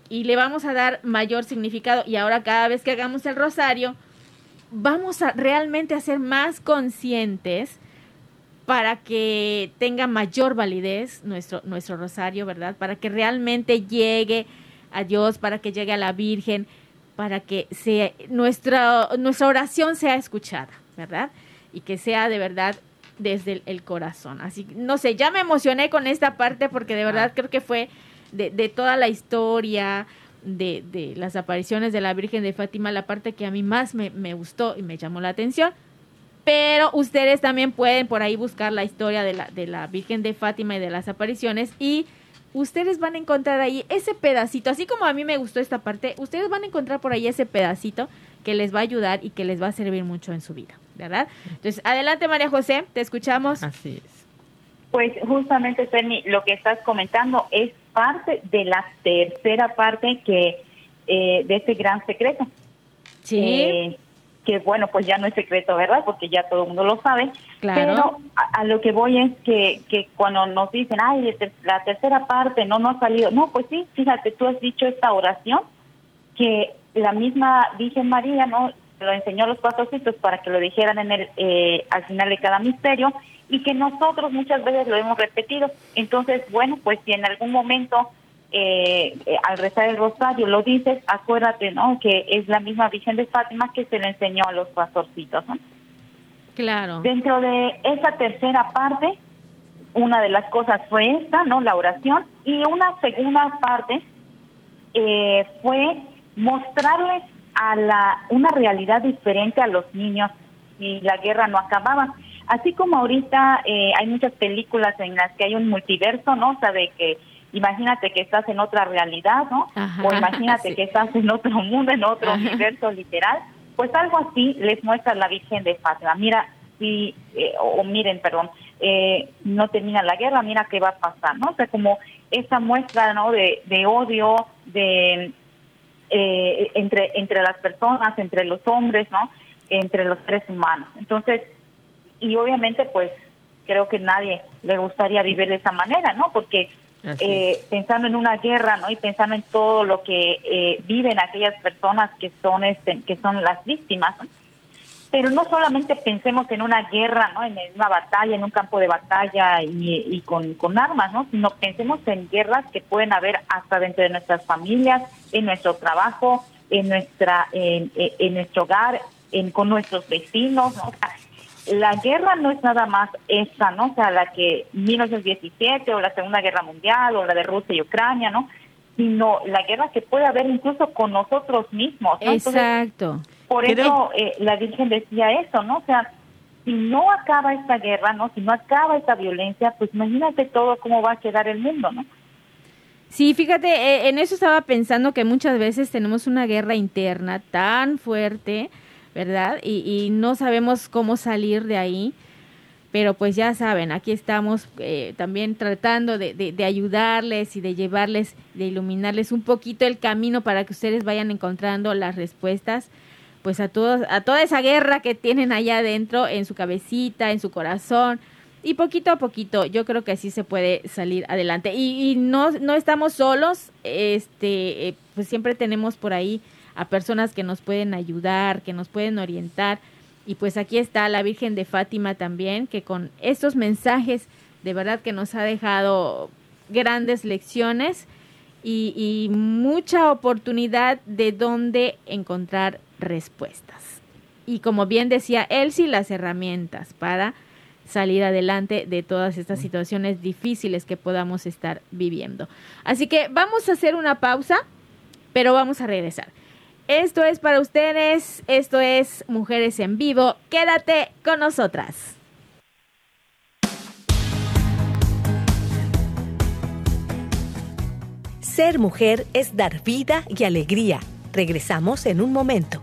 y le vamos a dar mayor significado. Y ahora cada vez que hagamos el rosario, vamos a realmente a ser más conscientes para que tenga mayor validez nuestro, nuestro rosario, ¿verdad? Para que realmente llegue a Dios, para que llegue a la Virgen, para que sea, nuestra, nuestra oración sea escuchada, ¿verdad? Y que sea de verdad desde el, el, corazón. Así, no sé, ya me emocioné con esta parte porque de verdad ah. creo que fue de, de toda la historia, de, de, las apariciones de la Virgen de Fátima, la parte que a mí más me, me, gustó y me llamó la atención. Pero ustedes también pueden por ahí buscar la historia de la, de la Virgen de Fátima y de las apariciones y ustedes van a encontrar ahí ese pedacito, así como a mí me gustó esta parte, ustedes van a encontrar por ahí ese pedacito que les va a ayudar y que les va a servir mucho en su vida, ¿verdad? Entonces, adelante María José, te escuchamos. Así es. Pues justamente, Ferni, lo que estás comentando es parte de la tercera parte que eh, de este gran secreto. Sí. Eh, que bueno, pues ya no es secreto, ¿verdad? Porque ya todo el mundo lo sabe. Claro. Pero a, a, lo que voy es que, que cuando nos dicen, ay, la tercera parte no, no ha salido. No, pues sí, fíjate, tú has dicho esta oración que la misma Virgen María, ¿no? Lo enseñó a los pastorcitos para que lo dijeran en el, eh, al final de cada misterio y que nosotros muchas veces lo hemos repetido. Entonces, bueno, pues si en algún momento eh, eh, al rezar el rosario lo dices, acuérdate, ¿no? Que es la misma Virgen de Fátima que se le enseñó a los pastorcitos, ¿no? Claro. Dentro de esa tercera parte, una de las cosas fue esta, ¿no? La oración. Y una segunda parte eh, fue mostrarles a la una realidad diferente a los niños y la guerra no acababa. Así como ahorita eh, hay muchas películas en las que hay un multiverso, ¿no? O sea, de que imagínate que estás en otra realidad, ¿no? o imagínate que estás en otro mundo, en otro universo literal. Pues algo así les muestra la Virgen de Fátima. Mira, si, eh, o, miren, perdón, eh, no termina la guerra, mira qué va a pasar, ¿no? O sea, como esa muestra, ¿no? De, de odio, de eh, entre entre las personas, entre los hombres, ¿no? Entre los seres humanos. Entonces, y obviamente, pues, creo que nadie le gustaría vivir de esa manera, ¿no? Porque eh, pensando en una guerra, ¿no? Y pensando en todo lo que eh, viven aquellas personas que son este, que son las víctimas, ¿no? pero no solamente pensemos en una guerra, ¿no? en una batalla, en un campo de batalla y, con, con, armas, ¿no? sino pensemos en guerras que pueden haber hasta dentro de nuestras familias, en nuestro trabajo, en nuestra en, en nuestro hogar, en, con nuestros vecinos. ¿no? La guerra no es nada más esa, ¿no? O sea, la que 1917 o la Segunda Guerra Mundial o la de Rusia y Ucrania, ¿no? Sino la guerra que puede haber incluso con nosotros mismos. ¿no? Exacto. Por eso eh, la Virgen decía eso, ¿no? O sea, si no acaba esta guerra, ¿no? Si no acaba esta violencia, pues imagínate todo cómo va a quedar el mundo, ¿no? Sí, fíjate, eh, en eso estaba pensando que muchas veces tenemos una guerra interna tan fuerte, ¿verdad? Y, no sabemos cómo salir de ahí, pero pues ya saben, aquí estamos eh, también tratando de, de, ayudarles y de llevarles, de iluminarles un poquito el camino para que ustedes vayan encontrando las respuestas pues a todos, a toda esa guerra que tienen allá adentro en su cabecita, en su corazón. Y poquito a poquito, yo creo que así se puede salir adelante. Y, no, no estamos solos, este, eh, pues siempre tenemos por ahí a personas que nos pueden ayudar, que nos pueden orientar. Y pues aquí está la Virgen de Fátima también, que con estos mensajes de verdad que nos ha dejado grandes lecciones y, mucha oportunidad de dónde encontrar respuestas. Y como bien decía Elsie, las herramientas para salir adelante de todas estas situaciones difíciles que podamos estar viviendo. Así que vamos a hacer una pausa, pero vamos a regresar. Esto es para ustedes, esto es Mujeres en Vivo. Quédate con nosotras. Ser mujer es dar vida y alegría. Regresamos en un momento.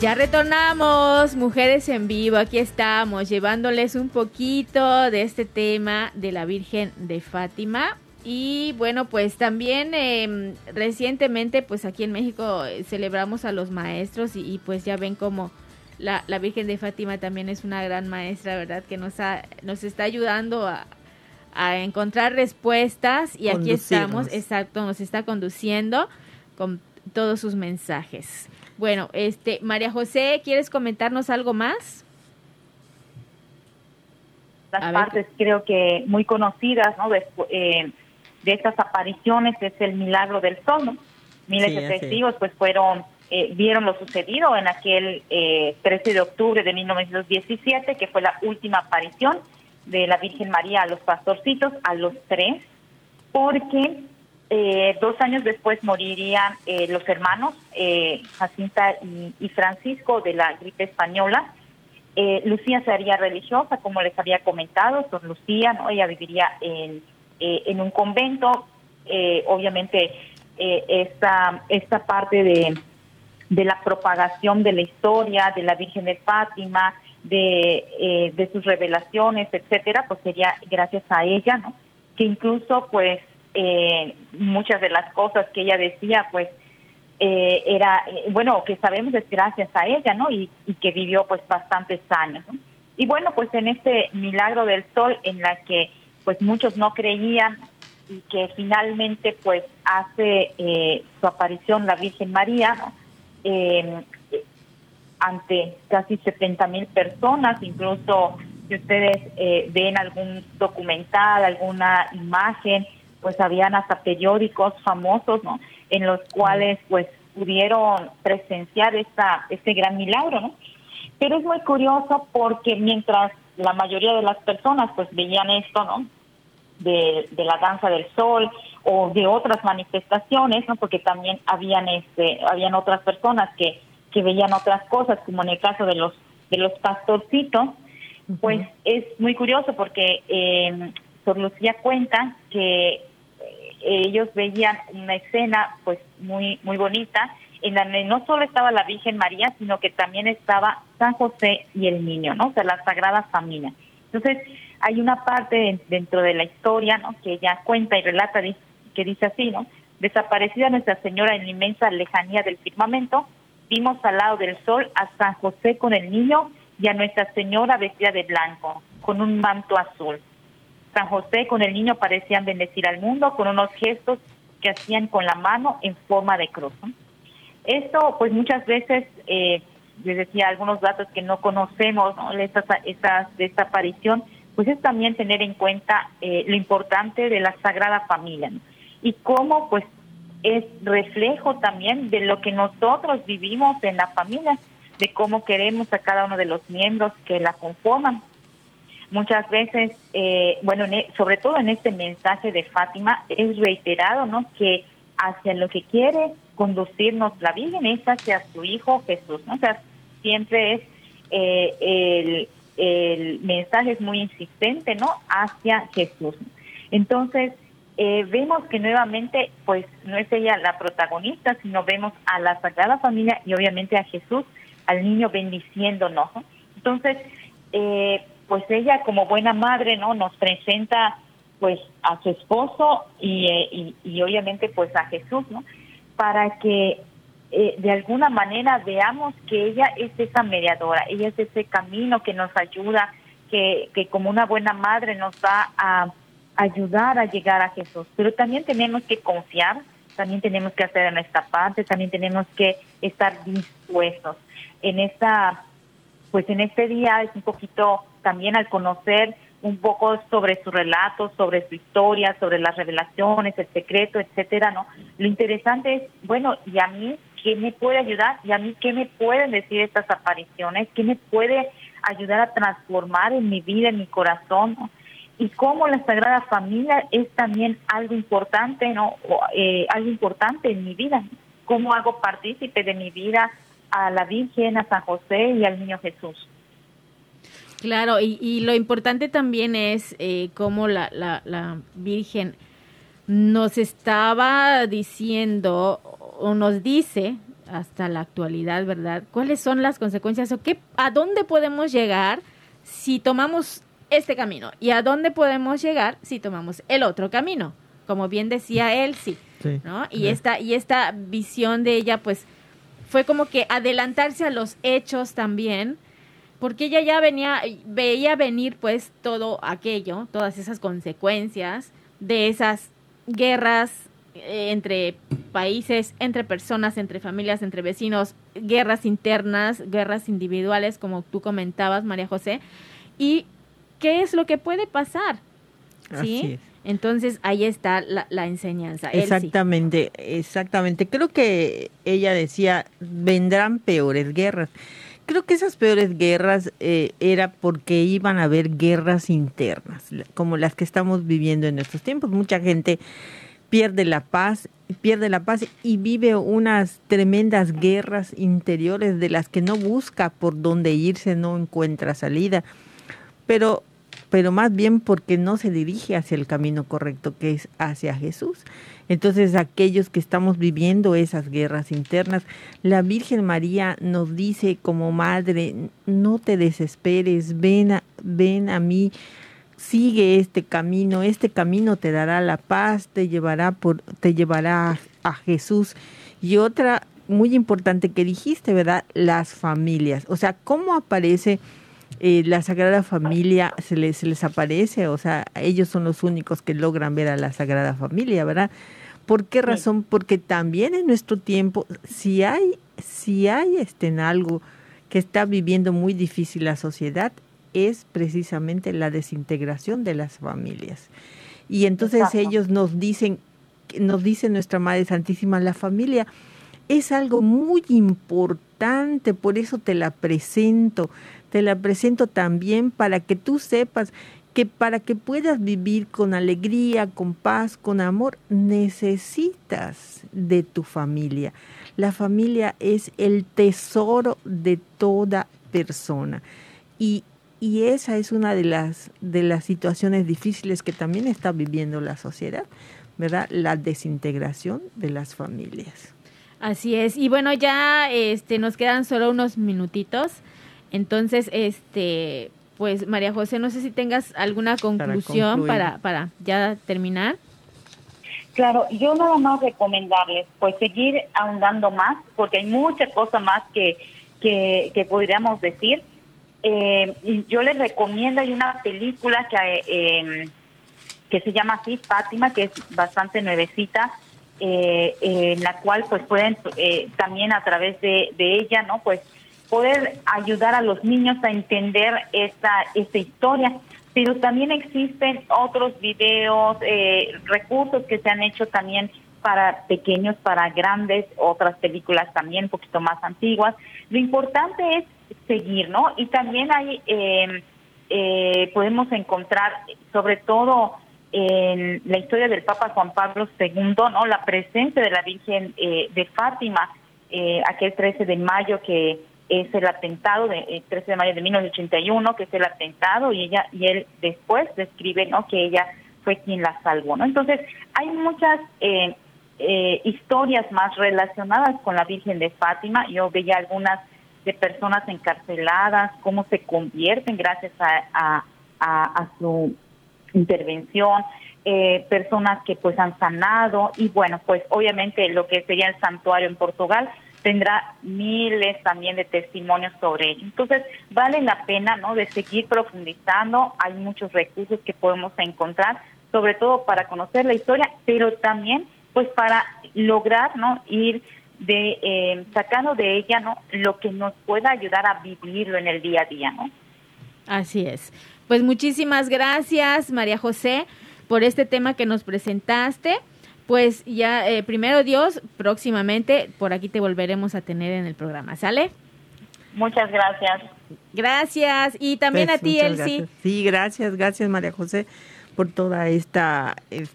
Ya retornamos, mujeres en vivo, aquí estamos llevándoles un poquito de este tema de la Virgen de Fátima. Y bueno, pues también em, recientemente, pues aquí en México eh, celebramos a los maestros y, pues ya ven como la, la, Virgen de Fátima también es una gran maestra, ¿verdad? Que nos, ha, nos está ayudando a, a encontrar respuestas y aquí estamos, exacto, nos está conduciendo con todos sus mensajes. Bueno, este, María José, ¿quieres comentarnos algo más? Las partes creo que muy conocidas, ¿no? De, eh, de estas apariciones es el milagro del sol, Miles de testigos pues fueron, eh, vieron lo sucedido en aquel eh, 13 de octubre de 1917, que fue la última aparición de la Virgen María a los pastorcitos, a los tres, porque eh, dos años después morirían eh, los hermanos eh, Jacinta y, Francisco de la gripe española. Lucía se haría religiosa, como les había comentado, son Lucía, ¿no? ella viviría en, en un convento. obviamente, esta, esta parte de, de la propagación de la historia de la Virgen de Fátima, de, de sus revelaciones, etcétera, pues sería gracias a ella, ¿no? que incluso pues eh, muchas de las cosas que ella decía, pues eh, era, bueno, que sabemos es gracias a ella, ¿no? Y, que vivió pues bastantes años. Y bueno, pues en este milagro del sol en la que pues muchos no creían y que finalmente pues hace eh, su aparición la Virgen María eh, ante casi 70 mil personas, incluso si ustedes eh, ven algún documental, alguna imagen, pues habían hasta periódicos famosos, ¿no? En los cuales pues pudieron presenciar esta, este gran milagro, ¿no? Pero es muy curioso porque mientras la mayoría de las personas pues veían esto, ¿no? De, la danza del sol o de otras manifestaciones, ¿no? Porque también habían este, habían otras personas que, que veían otras cosas, como en el caso de los de los pastorcitos, pues es muy curioso porque eh, Sor Lucía cuenta que ellos veían una escena pues muy muy bonita en la que no solo estaba la Virgen María, sino que también estaba San José y el niño, ¿no? O sea, la Sagrada Familia. Entonces, hay una parte dentro de la historia, ¿no? Que ella cuenta y relata que dice así, ¿no? Desaparecida Nuestra Señora en la inmensa lejanía del firmamento, vimos al lado del sol a San José con el niño y a Nuestra Señora vestida de blanco, con un manto azul. San José con el niño parecían bendecir al mundo con unos gestos que hacían con la mano en forma de cruz. Esto, pues muchas veces, eh, les decía algunos datos que no conocemos, ¿no? De esta aparición, pues es también tener en cuenta eh, lo importante de la Sagrada Familia y cómo, pues, es reflejo también de lo que nosotros vivimos en la familia de cómo queremos a cada uno de los miembros que la conforman. Muchas veces, eh, bueno, e, sobre todo en este mensaje de Fátima, es reiterado, ¿no? Que hacia lo que quiere conducirnos la Virgen es hacia su Hijo Jesús, ¿no? O sea, siempre es eh, el, el mensaje es muy insistente, ¿no? Hacia Jesús. Entonces, eh, vemos que nuevamente, pues no es ella la protagonista, sino vemos a la Sagrada Familia y obviamente a Jesús al niño bendiciéndonos. Entonces, eh, pues ella como buena madre, ¿no? Nos presenta pues a su esposo eh, y, y, obviamente pues a Jesús, ¿no? Para que eh, de alguna manera veamos que ella es esa mediadora, ella es ese camino que nos ayuda, que, que como una buena madre nos va a ayudar a llegar a Jesús. Pero también tenemos que confiar, también tenemos que hacer nuestra parte, también tenemos que estar dispuestos en esta, pues en este día es un poquito también al conocer un poco sobre su relato, sobre su historia, sobre las revelaciones, el secreto, etcétera, ¿no? Lo interesante es, bueno, ¿y a mí qué me puede ayudar? ¿Y a mí qué me pueden decir estas apariciones? ¿Qué me puede ayudar a transformar en mi vida, en mi corazón? Y cómo la Sagrada Familia es también algo importante, ¿no? Eh, algo importante en mi vida. ¿Cómo hago partícipe de mi vida a la Virgen, a San José y al Niño Jesús. Claro, y, lo importante también es eh, cómo la, la, Virgen nos estaba diciendo o nos dice hasta la actualidad, ¿verdad? ¿Cuáles son las consecuencias o qué, a dónde podemos llegar si tomamos este camino y a dónde podemos llegar si tomamos el otro camino? Como bien decía él, sí, ¿no? Y esta y esta visión de ella, pues fue como que adelantarse a los hechos también, porque ella ya venía, veía venir pues todo aquello, todas esas consecuencias de esas guerras eh, entre países, entre personas, entre familias, entre vecinos, guerras internas, guerras individuales, como tú comentabas, María José. ¿Y qué es lo que puede pasar? ¿Sí? Entonces ahí está la, enseñanza. Exactamente, exactamente. Creo que ella decía, vendrán peores guerras. Creo que esas peores guerras eh, era porque iban a haber guerras internas, como las que estamos viviendo en estos tiempos. Mucha gente pierde la paz, pierde la paz y vive unas tremendas guerras interiores de las que no busca por dónde irse, no encuentra salida. Pero pero más bien porque no se dirige hacia el camino correcto, que es hacia Jesús. Entonces, aquellos que estamos viviendo esas guerras internas, la Virgen María nos dice como madre, no te desesperes, ven a, ven a mí, sigue este camino, este camino te dará la paz, te llevará por te llevará a, a Jesús. Y otra muy importante que dijiste, ¿verdad? Las familias. O sea, ¿cómo aparece eh, la Sagrada Familia? Se les, se les aparece, o sea, ellos son los únicos que logran ver a la Sagrada Familia, ¿verdad? ¿Por qué razón? Porque también en nuestro tiempo, si hay, si hay este, en algo que está viviendo muy difícil la sociedad, es precisamente la desintegración de las familias. Y entonces ellos nos dicen, nos dice nuestra Madre Santísima, la familia es algo muy importante, por eso te la presento, te la presento también para que tú sepas que para que puedas vivir con alegría, con paz, con amor, necesitas de tu familia. La familia es el tesoro de toda persona. Y, y esa es una de las, de las situaciones difíciles que también está viviendo la sociedad, ¿verdad? La desintegración de las familias. Así es. Y bueno, ya este nos quedan solo unos minutitos. Entonces, este pues María José, no sé si tengas alguna conclusión para, para, ya terminar. Claro, yo nada más recomendarles pues seguir ahondando más, porque hay muchas cosas más que, que, podríamos decir. Eh, yo les recomiendo, hay una película que, eh, que se llama así, Fátima, que es bastante nuevecita, eh, en la cual pues pueden eh, también a través de, de ella, ¿no? Pues poder ayudar a los niños a entender esta, esta historia. Pero también existen otros videos, eh, recursos que se han hecho también para pequeños, para grandes, otras películas también un poquito más antiguas. Lo importante es seguir, ¿no? Y también hay, em, eh, podemos encontrar, sobre todo en la historia del Papa Juan Pablo II, ¿no? La presencia de la Virgen eh, de Fátima, aquel 13 de mayo que es el atentado del 13 de mayo de 1981, que es el atentado, y ella y él después describe ¿no? que ella fue quien la salvó. ¿no? Entonces, hay muchas eh, eh, historias más relacionadas con la Virgen de Fátima. Yo veía algunas de personas encarceladas, cómo se convierten gracias a, a, su intervención, eh, personas que pues han sanado y bueno, pues obviamente lo que sería el santuario en Portugal tendrá miles también de testimonios sobre ello. Entonces, vale la pena, ¿no?, de seguir profundizando. Hay muchos recursos que podemos encontrar, sobre todo para conocer la historia, pero también, pues, para lograr, ¿no?, ir de eh, sacando de ella, ¿no?, lo que nos pueda ayudar a vivirlo en el día a día, ¿no? Así es. Pues muchísimas gracias, María José, por este tema que nos presentaste pues ya, eh, primero Dios, próximamente por aquí te volveremos a tener en el programa, ¿sale? Muchas gracias. Gracias. Y también pues, a ti, Elsie. Sí, gracias, gracias María José por toda esta, eh,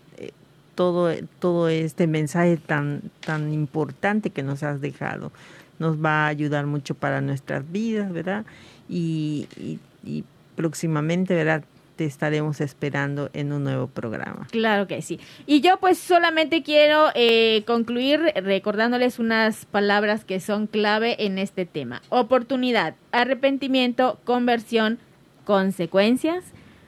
todo, todo este mensaje tan, tan importante que nos has dejado. Nos va a ayudar mucho para nuestras vidas, ¿verdad? Y, y, y próximamente, ¿verdad? Te estaremos esperando en un nuevo programa. Claro que sí. Y yo pues solamente quiero eh, concluir recordándoles unas palabras que son clave en este tema. Oportunidad, arrepentimiento, conversión, consecuencias,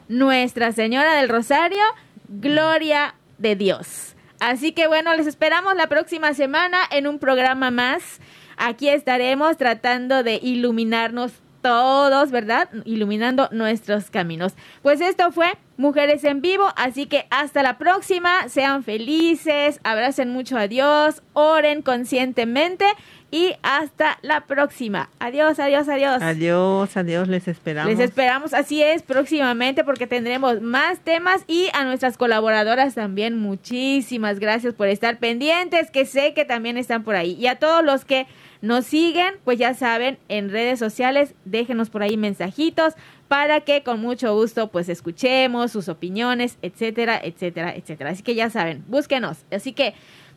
Nuestra Señora del Rosario, gloria de Dios. Así que bueno, les esperamos la próxima semana en un programa más. Aquí estaremos tratando de iluminarnos todos, ¿verdad? Iluminando nuestros caminos. Pues esto fue Mujeres en Vivo, así que hasta la próxima, sean felices, abracen mucho a Dios, oren conscientemente y hasta la próxima. Adiós, adiós, adiós. Adiós, adiós, les esperamos. Les esperamos, así es, próximamente porque tendremos más temas y a nuestras colaboradoras también muchísimas gracias por estar pendientes, que sé que también están por ahí. Y a todos los que nos siguen, pues ya saben, en redes sociales, déjenos por ahí mensajitos para que con mucho gusto pues escuchemos sus opiniones, etcétera, etcétera, etcétera. Así que ya saben, búsquenos. Así que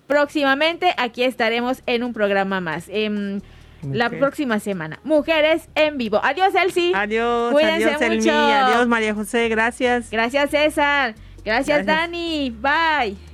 próximamente aquí estaremos en un programa más. Em, la próxima semana. Mujeres en vivo. Adiós, Elsie. Adiós. Cuídense adiós, mucho. Adiós, María José. Gracias. Gracias, César. Gracias, Gracias, Dani. Bye.